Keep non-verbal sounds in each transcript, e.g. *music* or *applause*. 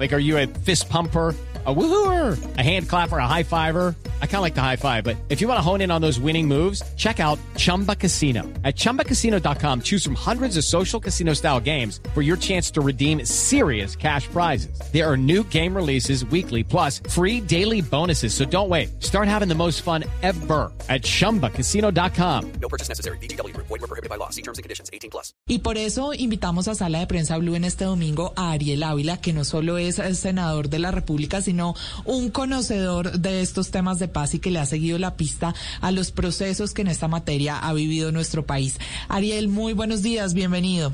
Like, are you a fist pumper? a woohooer, a hand clapper, a high fiver. I kind of like the high five, but if you want to hone in on those winning moves, check out Chumba Casino. At ChumbaCasino.com, choose from hundreds of social casino style games for your chance to redeem serious cash prizes. There are new game releases weekly, plus free daily bonuses. So don't wait. Start having the most fun ever at ChumbaCasino.com. No purchase necessary. BGW. Void were prohibited by law. See terms and conditions. 18 plus. Y por eso invitamos a Sala de Prensa Blue en este domingo a Ariel Ávila, que no solo es el senador de la República, sino un conocedor de estos temas de paz y que le ha seguido la pista a los procesos que en esta materia ha vivido nuestro país. Ariel, muy buenos días, bienvenido.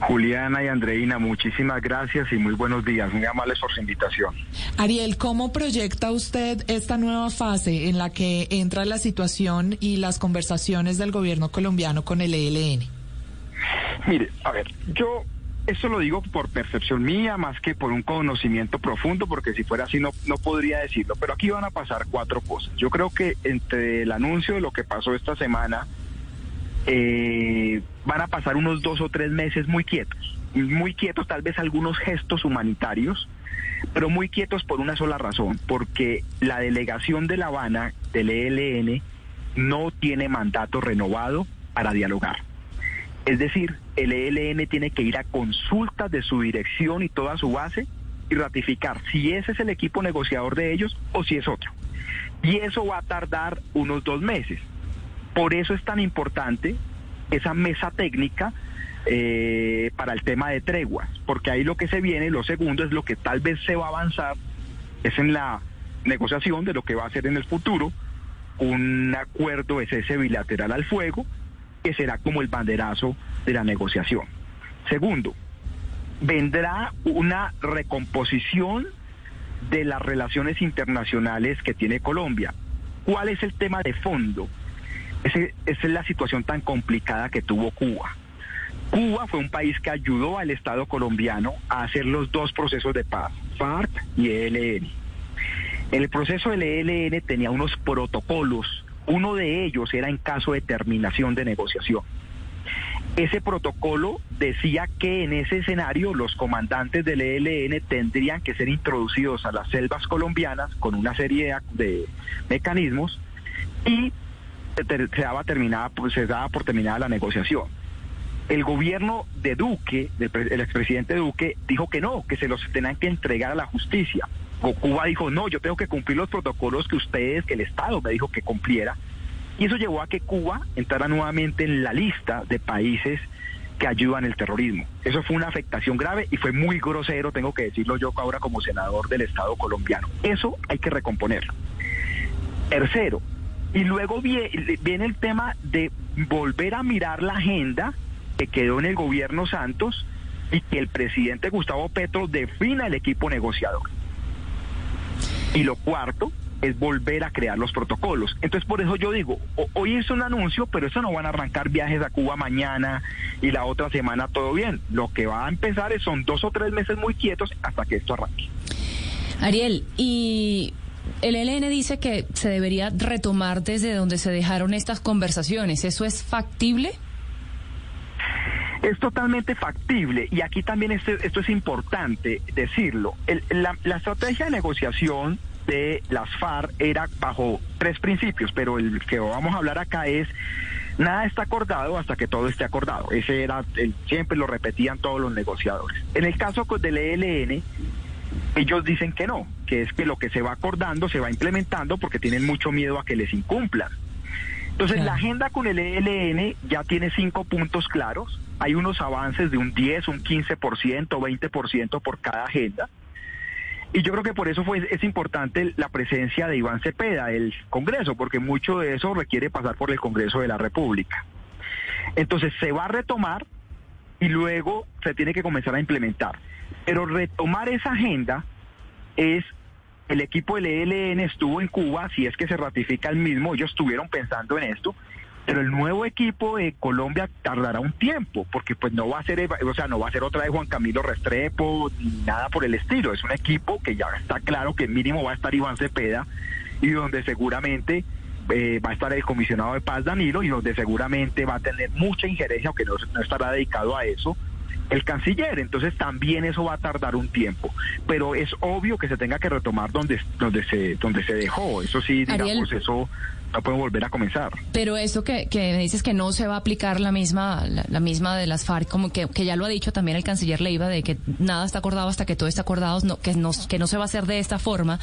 Juliana y Andreina, muchísimas gracias y muy buenos días. Muy amables por su invitación. Ariel, ¿cómo proyecta usted esta nueva fase en la que entra la situación y las conversaciones del gobierno colombiano con el ELN? Mire, a ver, yo esto lo digo por percepción mía más que por un conocimiento profundo, porque si fuera así no, no podría decirlo. Pero aquí van a pasar cuatro cosas. Yo creo que entre el anuncio de lo que pasó esta semana, eh, van a pasar unos dos o tres meses muy quietos. Muy quietos, tal vez algunos gestos humanitarios, pero muy quietos por una sola razón, porque la delegación de La Habana, del ELN, no tiene mandato renovado para dialogar. Es decir, el ELN tiene que ir a consultas de su dirección y toda su base y ratificar si ese es el equipo negociador de ellos o si es otro. Y eso va a tardar unos dos meses. Por eso es tan importante esa mesa técnica eh, para el tema de treguas, porque ahí lo que se viene, lo segundo es lo que tal vez se va a avanzar, es en la negociación de lo que va a ser en el futuro un acuerdo ese bilateral al fuego que será como el banderazo de la negociación. Segundo, vendrá una recomposición de las relaciones internacionales que tiene Colombia. ¿Cuál es el tema de fondo? esa es la situación tan complicada que tuvo Cuba. Cuba fue un país que ayudó al Estado colombiano a hacer los dos procesos de paz, FARC y ELN. El proceso del ELN tenía unos protocolos uno de ellos era en caso de terminación de negociación. Ese protocolo decía que en ese escenario los comandantes del ELN tendrían que ser introducidos a las selvas colombianas con una serie de mecanismos y se daba, terminada, pues, se daba por terminada la negociación. El gobierno de Duque, el expresidente Duque, dijo que no, que se los tenían que entregar a la justicia. Cuba dijo, no, yo tengo que cumplir los protocolos que ustedes, que el Estado me dijo que cumpliera. Y eso llevó a que Cuba entrara nuevamente en la lista de países que ayudan el terrorismo. Eso fue una afectación grave y fue muy grosero, tengo que decirlo yo ahora como senador del Estado colombiano. Eso hay que recomponerlo. Tercero, y luego viene el tema de volver a mirar la agenda que quedó en el gobierno Santos y que el presidente Gustavo Petro defina el equipo negociador. Y lo cuarto es volver a crear los protocolos. Entonces, por eso yo digo, hoy es un anuncio, pero eso no van a arrancar viajes a Cuba mañana y la otra semana todo bien. Lo que va a empezar es, son dos o tres meses muy quietos hasta que esto arranque. Ariel, y el ELN dice que se debería retomar desde donde se dejaron estas conversaciones. ¿Eso es factible? Es totalmente factible y aquí también esto, esto es importante decirlo. la, la, estrategia de negociación de las FARC era bajo tres principios, pero el que vamos a hablar acá es nada está acordado hasta que todo esté acordado. Ese era, el, siempre lo repetían todos los negociadores. En el caso del ELN, ellos dicen que no, que es que lo que se va acordando se va implementando porque tienen mucho miedo a que les incumplan. Entonces, la agenda con el ELN ya tiene cinco puntos claros. Hay unos avances de un 10, un 15%, 20% por cada agenda. Y yo creo que por eso fue, es importante la presencia de Iván Cepeda, del Congreso, porque mucho de eso requiere pasar por el Congreso de la República. Entonces, se va a retomar y luego se tiene que comenzar a implementar. Pero retomar esa agenda es el equipo del ELN estuvo en Cuba, si es que se ratifica el mismo, ellos estuvieron pensando en esto, pero el nuevo equipo de Colombia tardará un tiempo, porque pues no va a ser, o sea, no va a ser otra de Juan Camilo Restrepo, ni nada por el estilo, es un equipo que ya está claro que mínimo va a estar Iván Cepeda y donde seguramente eh, va a estar el comisionado de paz Danilo y donde seguramente va a tener mucha injerencia, aunque no, no estará dedicado a eso, el canciller. Entonces también eso va a tardar un tiempo. Pero es obvio que se tenga que retomar donde, donde, se, donde se dejó. Eso sí, digamos, eso no puede volver a comenzar. Pero eso que, que me dices que no se va a aplicar la misma, la, misma de las FARC, como que, que, ya lo ha dicho también el canciller Leiva, de que nada está acordado hasta que todo está acordado, no, que, no, que no se va a hacer de esta forma.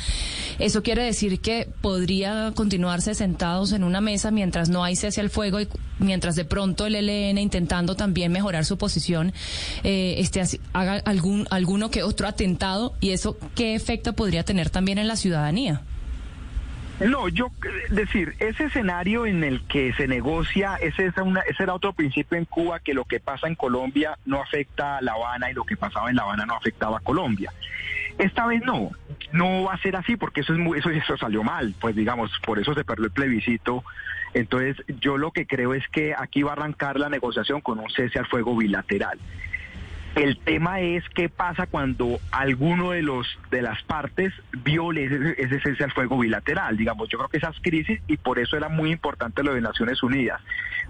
Eso quiere decir que podría continuarse sentados en una mesa mientras no hay cese al fuego y mientras de pronto el ELN intentando también mejorar su posición, eh, este, haga algún, alguno que otro atentado y eso qué efecto podría tener también en la ciudadanía. No, yo decir, ese escenario en el que se negocia, ese era otro principio en Cuba, que lo que pasa en Colombia no afecta a La Habana y lo que pasaba en La Habana no afectaba a Colombia. Esta vez no, no va a ser así porque eso es muy, eso, eso salió mal, pues digamos, por eso se perdió el plebiscito. Entonces, yo lo que creo es que aquí va a arrancar la negociación con un cese al fuego bilateral. El tema es qué pasa cuando alguno de los de las partes viole ese, cese al fuego bilateral. Digamos, yo creo que esas crisis y por eso era muy importante lo de Naciones Unidas.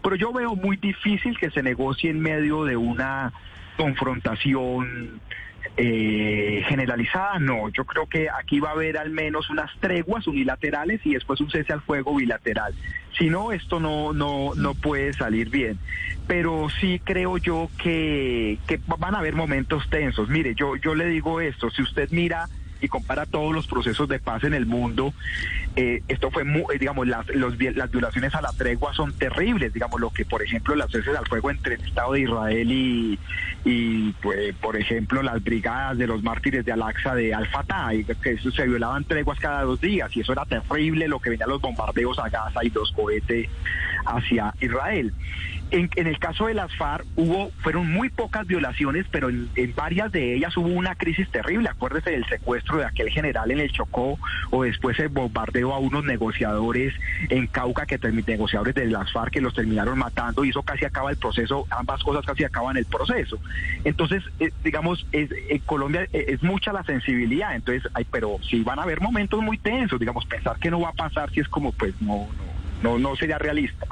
Pero yo veo muy difícil que se negocie en medio de una confrontación eh, generalizada, no. Yo creo que aquí va a haber al menos unas treguas unilaterales y después un cese al fuego bilateral. Si no, esto no, no, no puede salir bien. Pero sí creo yo que, que van a haber momentos tensos. Mire, yo, yo le digo esto, si usted mira y compara todos los procesos de paz en el mundo, eh, esto fue, muy, eh, digamos, las, las violaciones a la tregua son terribles, digamos, lo que, por ejemplo, las veces al fuego entre el Estado de Israel y, y pues, por ejemplo, las brigadas de los mártires de Al-Aqsa de Al-Fatah, que eso se violaban treguas cada dos días, y eso era terrible, lo que venían los bombardeos a Gaza y los cohetes hacia Israel. En, el caso de las FARC hubo, fueron muy pocas violaciones, pero en, varias de ellas hubo una crisis terrible. Acuérdese del secuestro de aquel general en el Chocó o después el bombardeo a unos negociadores en Cauca, que negociadores de las FARC que los terminaron matando y eso casi acaba el proceso, ambas cosas casi acaban el proceso. Entonces, eh, digamos, en Colombia eh, es mucha la sensibilidad, entonces, hay, pero sí van a haber momentos muy tensos, digamos, pensar que no va a pasar si es como, pues no, no, no, no sería realista.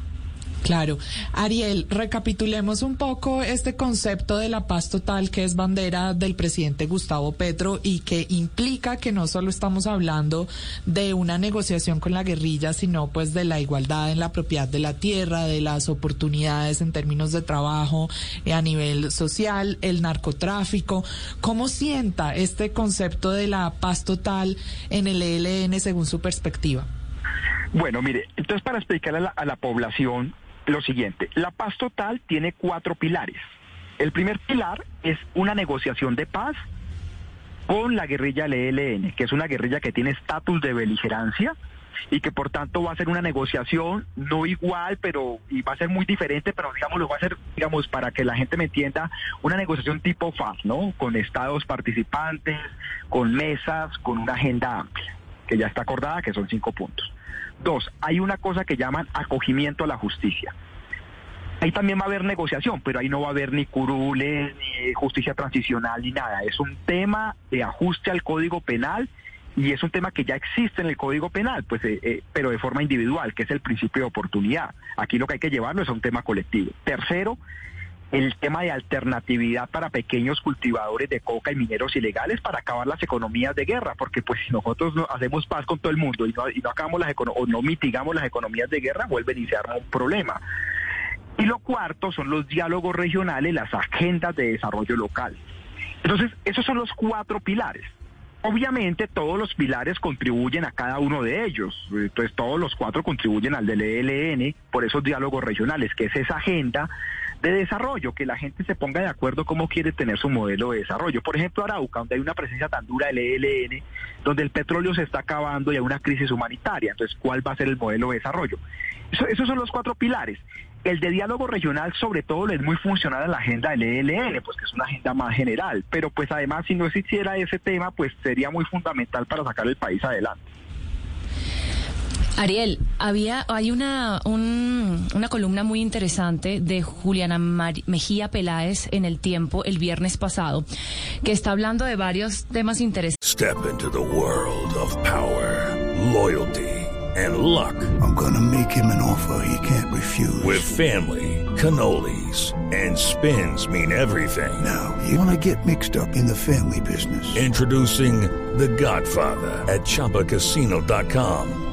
Claro. Ariel, recapitulemos un poco este concepto de la paz total que es bandera del presidente Gustavo Petro y que implica que no solo estamos hablando de una negociación con la guerrilla, sino pues de la igualdad en la propiedad de la tierra, de las oportunidades en términos de trabajo a nivel social, el narcotráfico. ¿Cómo sienta este concepto de la paz total en el ELN según su perspectiva? Bueno, mire, entonces para explicarle a la población, lo siguiente, la paz total tiene cuatro pilares. El primer pilar es una negociación de paz con la guerrilla del ELN, que es una guerrilla que tiene estatus de beligerancia y que por tanto va a ser una negociación no igual, pero y va a ser muy diferente, pero digamos lo va a ser, digamos, para que la gente me entienda, una negociación tipo FAS, ¿no? Con estados participantes, con mesas, con una agenda amplia, que ya está acordada, que son cinco puntos. Dos, hay una cosa que llaman acogimiento a la justicia. Ahí también va a haber negociación, pero ahí no va a haber ni curules, ni justicia transicional, ni nada. Es un tema de ajuste al Código Penal y es un tema que ya existe en el Código Penal, pues, eh, eh, pero de forma individual, que es el principio de oportunidad. Aquí lo que hay que llevarlo es a un tema colectivo. Tercero, el tema de alternatividad para pequeños cultivadores de coca y mineros ilegales para acabar las economías de guerra, porque pues si nosotros no hacemos paz con todo el mundo y no, y no acabamos las o no mitigamos las economías de guerra, vuelven y se arma un problema. Y lo cuarto son los diálogos regionales, las agendas de desarrollo local. Entonces, esos son los cuatro pilares. Obviamente todos los pilares contribuyen a cada uno de ellos, entonces todos los cuatro contribuyen al del ELN por esos diálogos regionales, que es esa agenda de desarrollo, que la gente se ponga de acuerdo cómo quiere tener su modelo de desarrollo. Por ejemplo, Arauca, donde hay una presencia tan dura del ELN, donde el petróleo se está acabando y hay una crisis humanitaria. Entonces, ¿cuál va a ser el modelo de desarrollo? esos son los cuatro pilares. El de diálogo regional, sobre todo, es muy funcional a la agenda del ELN, pues que es una agenda más general. Pero pues además, si no existiera ese tema, pues sería muy fundamental para sacar el país adelante. Ariel, había, hay una, una columna muy interesante de Juliana Mejía Peláez en El Tiempo el viernes pasado, que está hablando de varios temas interesantes. Step into the world of power, loyalty. and luck. I'm gonna make him an offer he can't refuse. With family, cannolis, and spins mean everything. Now, you wanna get mixed up in the family business. Introducing The Godfather at ChumbaCasino.com.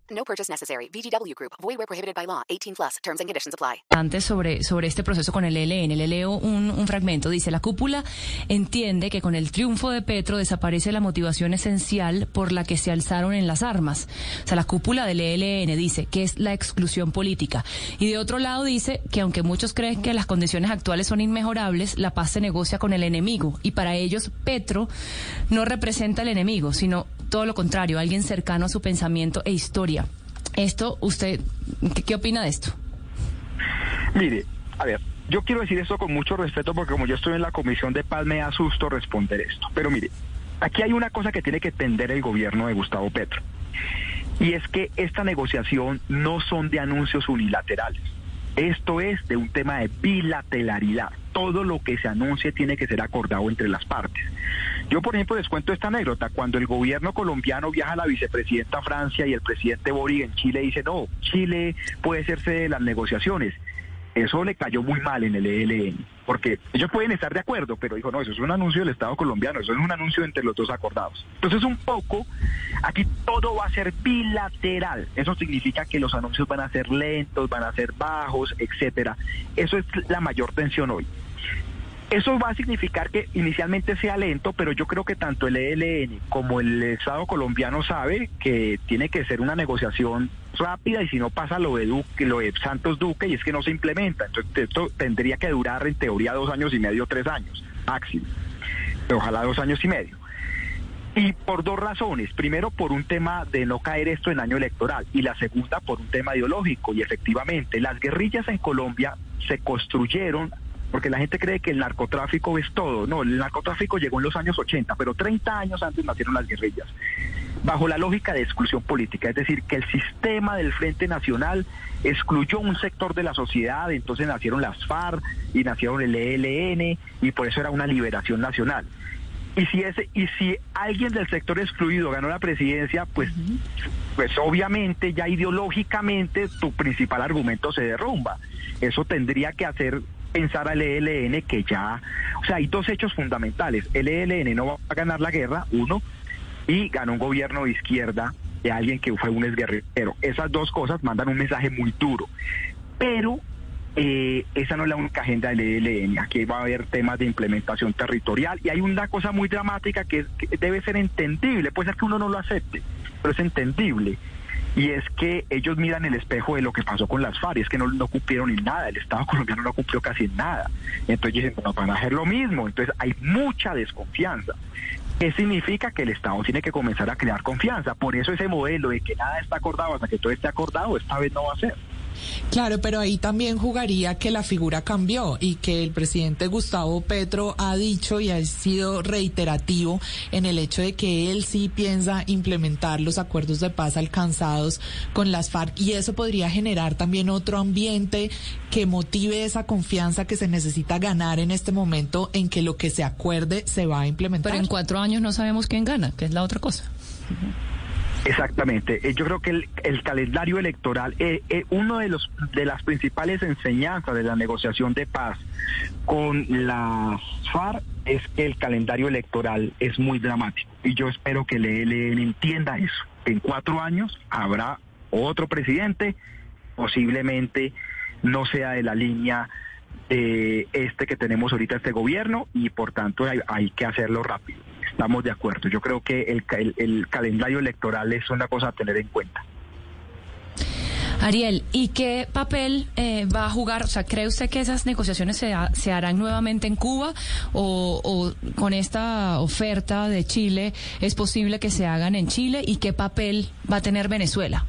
No purchase necessary. VGW Group. Void where prohibited by law. 18 plus. Terms and conditions apply. Antes sobre, sobre este proceso con el ELN, le leo un, un fragmento. Dice, la cúpula entiende que con el triunfo de Petro desaparece la motivación esencial por la que se alzaron en las armas. O sea, la cúpula del ELN dice que es la exclusión política. Y de otro lado dice que aunque muchos creen que las condiciones actuales son inmejorables, la paz se negocia con el enemigo. Y para ellos, Petro no representa al enemigo, sino todo lo contrario, alguien cercano a su pensamiento e historia. Esto, usted, ¿qué, opina de esto? Mire, a ver, yo quiero decir esto con mucho respeto porque como yo estoy en la Comisión de Paz me asusto responder esto. Pero mire, aquí hay una cosa que tiene que entender el gobierno de Gustavo Petro. Y es que esta negociación no son de anuncios unilaterales. Esto es de un tema de bilateralidad. Todo lo que se anuncie tiene que ser acordado entre las partes. Yo, por ejemplo, les cuento esta anécdota. Cuando el gobierno colombiano viaja a la vicepresidenta Francia y el presidente Boric en Chile dice, no, Chile puede hacerse de las negociaciones. Eso le cayó muy mal en el ELN, porque ellos pueden estar de acuerdo, pero dijo, no, eso es un anuncio del Estado colombiano, eso es un anuncio entre los dos acordados. Entonces, un poco, aquí todo va a ser bilateral. Eso significa que los anuncios van a ser lentos, van a ser bajos, etcétera. Eso es la mayor tensión hoy. Eso va a significar que inicialmente sea lento, pero yo creo que tanto el ELN como el Estado colombiano sabe que tiene que ser una negociación rápida y si no pasa lo de Duque, lo de Santos Duque y es que no se implementa. Entonces esto tendría que durar en teoría dos años y medio, tres años, máximo. Ojalá dos años y medio. Y por dos razones. Primero, por un tema de no caer esto en año electoral. Y la segunda, por un tema ideológico. Y efectivamente, las guerrillas en Colombia se construyeron porque la gente cree que el narcotráfico es todo. No, el narcotráfico llegó en los años 80, pero 30 años antes nacieron las guerrillas. Bajo la lógica de exclusión política, es decir, que el sistema del Frente Nacional excluyó un sector de la sociedad, entonces nacieron las FARC y nacieron el ELN y por eso era una liberación nacional. Y si ese y si alguien del sector excluido ganó la presidencia, pues pues obviamente ya ideológicamente tu principal argumento se derrumba. Eso tendría que hacer pensar al ELN que ya, o sea, hay dos hechos fundamentales. El ELN no va a ganar la guerra, uno, y ganó un gobierno de izquierda de alguien que fue un exguerrillero. Esas dos cosas mandan un mensaje muy duro. Pero eh, esa no es la única agenda del ELN. Aquí va a haber temas de implementación territorial y hay una cosa muy dramática que, es- que debe ser entendible. Puede ser que uno no lo acepte, pero es entendible. Y es que ellos miran el espejo de lo que pasó con las FARC, es que no, no cumplieron en nada, el Estado *laughs* colombiano no cumplió casi en nada. Entonces dicen, nos van a hacer lo mismo. Entonces hay mucha desconfianza. ¿Qué significa? Que el Estado tiene que comenzar a crear confianza. Por eso ese modelo de que nada está acordado hasta que todo esté acordado, esta vez no va a ser. Claro, pero ahí también jugaría que la figura cambió y que el presidente Gustavo Petro ha dicho y ha sido reiterativo en el hecho de que él sí piensa implementar los acuerdos de paz alcanzados con las FARC y eso podría generar también otro ambiente que motive esa confianza que se necesita ganar en este momento en que lo que se acuerde se va a implementar. Pero en cuatro años no sabemos quién gana, que es la otra cosa. Exactamente. Eh, Yo creo que el, calendario electoral, eh, eh, uno de los de las principales enseñanzas de la negociación de paz con las FARC es que el calendario electoral es muy dramático. Y yo espero que el ELN entienda eso. En cuatro años habrá otro presidente, posiblemente no sea de la línea de este que tenemos ahorita este gobierno y por tanto hay que hacerlo rápido. Estamos de acuerdo. Yo creo que el, el- el calendario electoral es una cosa a tener en cuenta. Ariel, ¿y qué papel eh, va a jugar? O sea, ¿cree usted que esas negociaciones se, ha- se harán nuevamente en Cuba o, o con esta oferta de Chile es posible que se hagan en Chile? ¿Y qué papel va a tener Venezuela?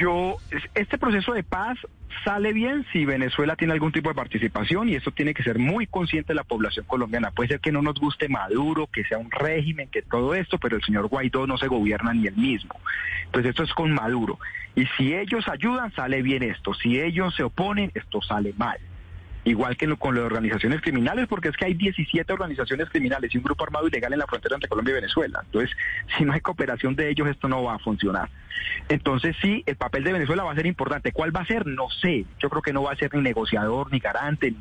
Yo, es- este proceso de paz sale bien si Venezuela tiene algún tipo de participación y eso tiene que ser muy consciente la población colombiana. Puede ser que no nos guste Maduro, que sea un régimen, que todo esto, pero el señor Guaidó no se gobierna ni él mismo. Entonces esto es con Maduro. Y si ellos ayudan, sale bien esto. Si ellos se oponen, esto sale mal igual que con las organizaciones criminales, porque es que hay 17 organizaciones criminales y un grupo armado ilegal en la frontera entre Colombia y Venezuela. Entonces, si no hay cooperación de ellos, esto no va a funcionar. Entonces, sí, el papel de Venezuela va a ser importante. ¿Cuál va a ser? No sé. Yo creo que no va a ser ni negociador, ni garante,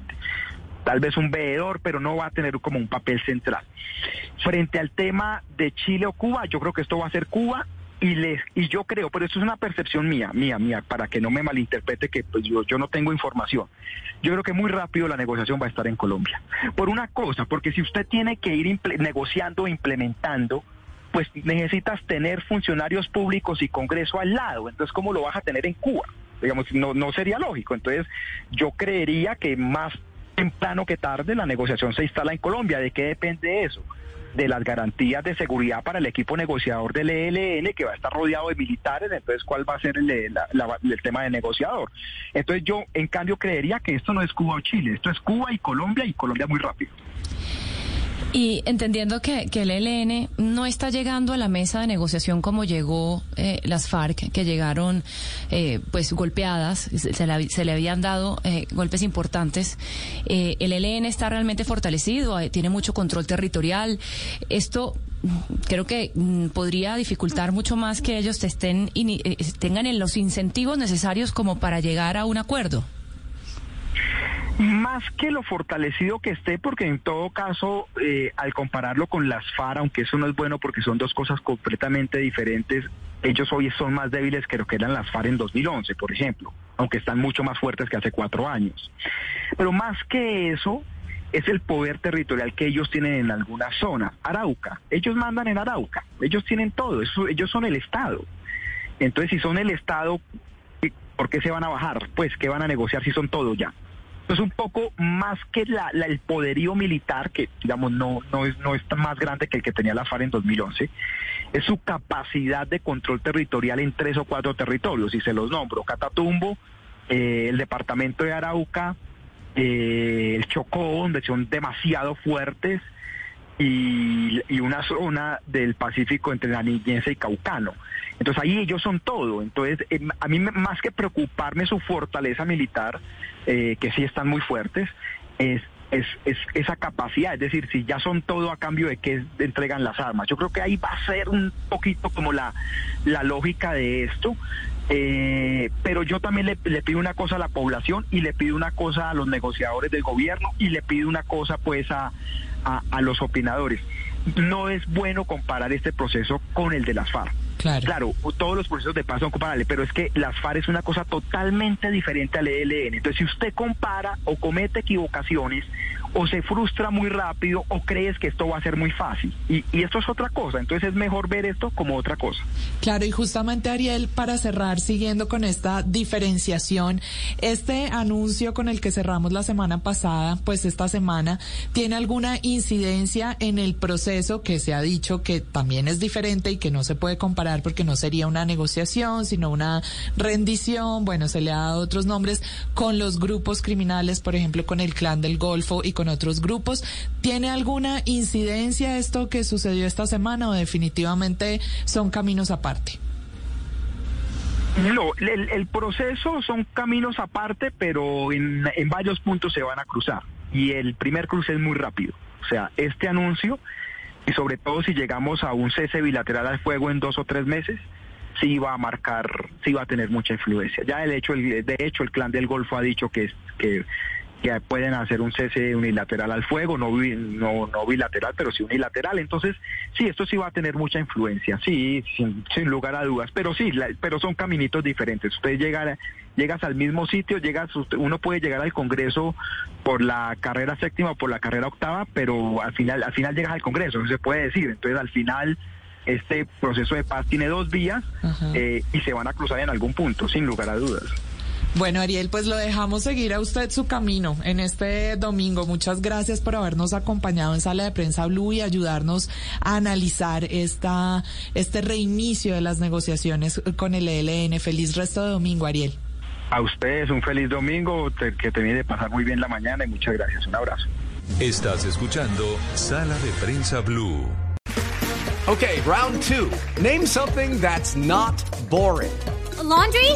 tal vez un veedor, pero no va a tener como un papel central. Frente al tema de Chile o Cuba, yo creo que esto va a ser Cuba y les y yo creo, pero esto es una percepción mía, mía, mía, para que no me malinterprete que pues, yo, yo no tengo información. Yo creo que muy rápido la negociación va a estar en Colombia. Por una cosa, porque si usted tiene que ir negociando e implementando, pues necesitas tener funcionarios públicos y Congreso al lado. Entonces, ¿cómo lo vas a tener en Cuba? Digamos, no, no sería lógico. Entonces, yo creería que más temprano que tarde la negociación se instala en Colombia. ¿De qué depende eso? De las garantías de seguridad para el equipo negociador del ELN, que va a estar rodeado de militares, entonces cuál va a ser el, el, tema de negociador. Entonces yo, en cambio, creería que esto no es Cuba o Chile, esto es Cuba y Colombia y Colombia muy rápido. Y entendiendo que, que, el ELN no está llegando a la mesa de negociación como llegó eh, las FARC, que llegaron eh, pues golpeadas, se, le habían dado eh, golpes importantes. el ELN está realmente fortalecido, tiene mucho control territorial. Esto creo que mm, podría dificultar mucho más que ellos estén, tengan los incentivos necesarios como para llegar a un acuerdo. Más que lo fortalecido que esté, porque en todo caso, eh, al compararlo con las FAR, aunque eso no es bueno porque son dos cosas completamente diferentes, ellos hoy son más débiles que lo que eran las FAR en 2011, por ejemplo, aunque están mucho más fuertes que hace cuatro años. Pero más que eso, es el poder territorial que ellos tienen en alguna zona. Arauca, ellos mandan en Arauca, ellos tienen todo, ellos son el Estado. Entonces, si son el Estado, ¿por qué se van a bajar? Pues, ¿qué van a negociar si son todo ya? Es un poco más que la, el poderío militar, que digamos no, no, es, no es más grande que el que tenía la FARC en 2011, es su capacidad de control territorial en tres o cuatro territorios, y se los nombro, Catatumbo, eh, el departamento de Arauca, eh, el Chocó, donde son demasiado fuertes, y, y, una zona del Pacífico entre Nariñense y Caucano. Entonces ahí ellos son todo. Entonces, eh, a mí más que preocuparme su fortaleza militar, eh, que sí están muy fuertes, es, es, es, esa capacidad, es decir, si ya son todo a cambio de que entregan las armas. Yo creo que ahí va a ser un poquito como la, lógica de esto. Eh, pero yo también le, pido una cosa a la población y le pido una cosa a los negociadores del gobierno y le pido una cosa pues a, a, a los opinadores. No es bueno comparar este proceso con el de las FARC. Claro. todos los procesos de paz son comparables, pero es que las FARC es una cosa totalmente diferente al ELN. Entonces, si usted compara o comete equivocaciones, o se frustra muy rápido o crees que esto va a ser muy fácil. Y, y, esto es otra cosa, entonces es mejor ver esto como otra cosa. Claro, y justamente Ariel, para cerrar, siguiendo con esta diferenciación, este anuncio con el que cerramos la semana pasada, pues esta semana, ¿tiene alguna incidencia en el proceso que se ha dicho que también es diferente y que no se puede comparar porque no sería una negociación, sino una rendición? Bueno, se le ha dado otros nombres con los grupos criminales, por ejemplo, con el clan del Golfo y con otros grupos. ¿Tiene alguna incidencia esto que sucedió esta semana o definitivamente son caminos aparte? No, el, proceso son caminos aparte, pero en, varios puntos se van a cruzar. Y el primer cruce es muy rápido. O sea, este anuncio, y sobre todo si llegamos a un cese bilateral al fuego en dos o tres meses, sí va a marcar, sí va a tener mucha influencia. Ya el hecho, el, de hecho, el clan del Golfo ha dicho que, que que pueden hacer un cese unilateral al fuego, no, no, no bilateral, pero sí unilateral. Entonces, sí, esto sí va a tener mucha influencia, sí, sin, lugar a dudas, pero sí, pero son caminitos diferentes. Usted llega, llegas al mismo sitio, llegas, uno puede llegar al Congreso por la carrera séptima o por la carrera octava, pero al final, al final llegas al Congreso, no se puede decir. Entonces, al final este proceso de paz tiene dos vías eh, y se van a cruzar en algún punto, sin lugar a dudas. Bueno, Ariel, pues lo dejamos seguir a usted su camino en este domingo. Muchas gracias por habernos acompañado en Sala de Prensa Blue y ayudarnos a analizar esta, este reinicio de las negociaciones con el ELN. Feliz resto de domingo, Ariel. A ustedes un feliz domingo, te- que termine de pasar muy bien la mañana y muchas gracias. Un abrazo. Estás escuchando Sala de Prensa Blue. Okay, round two. Name something that's not boring. laundry?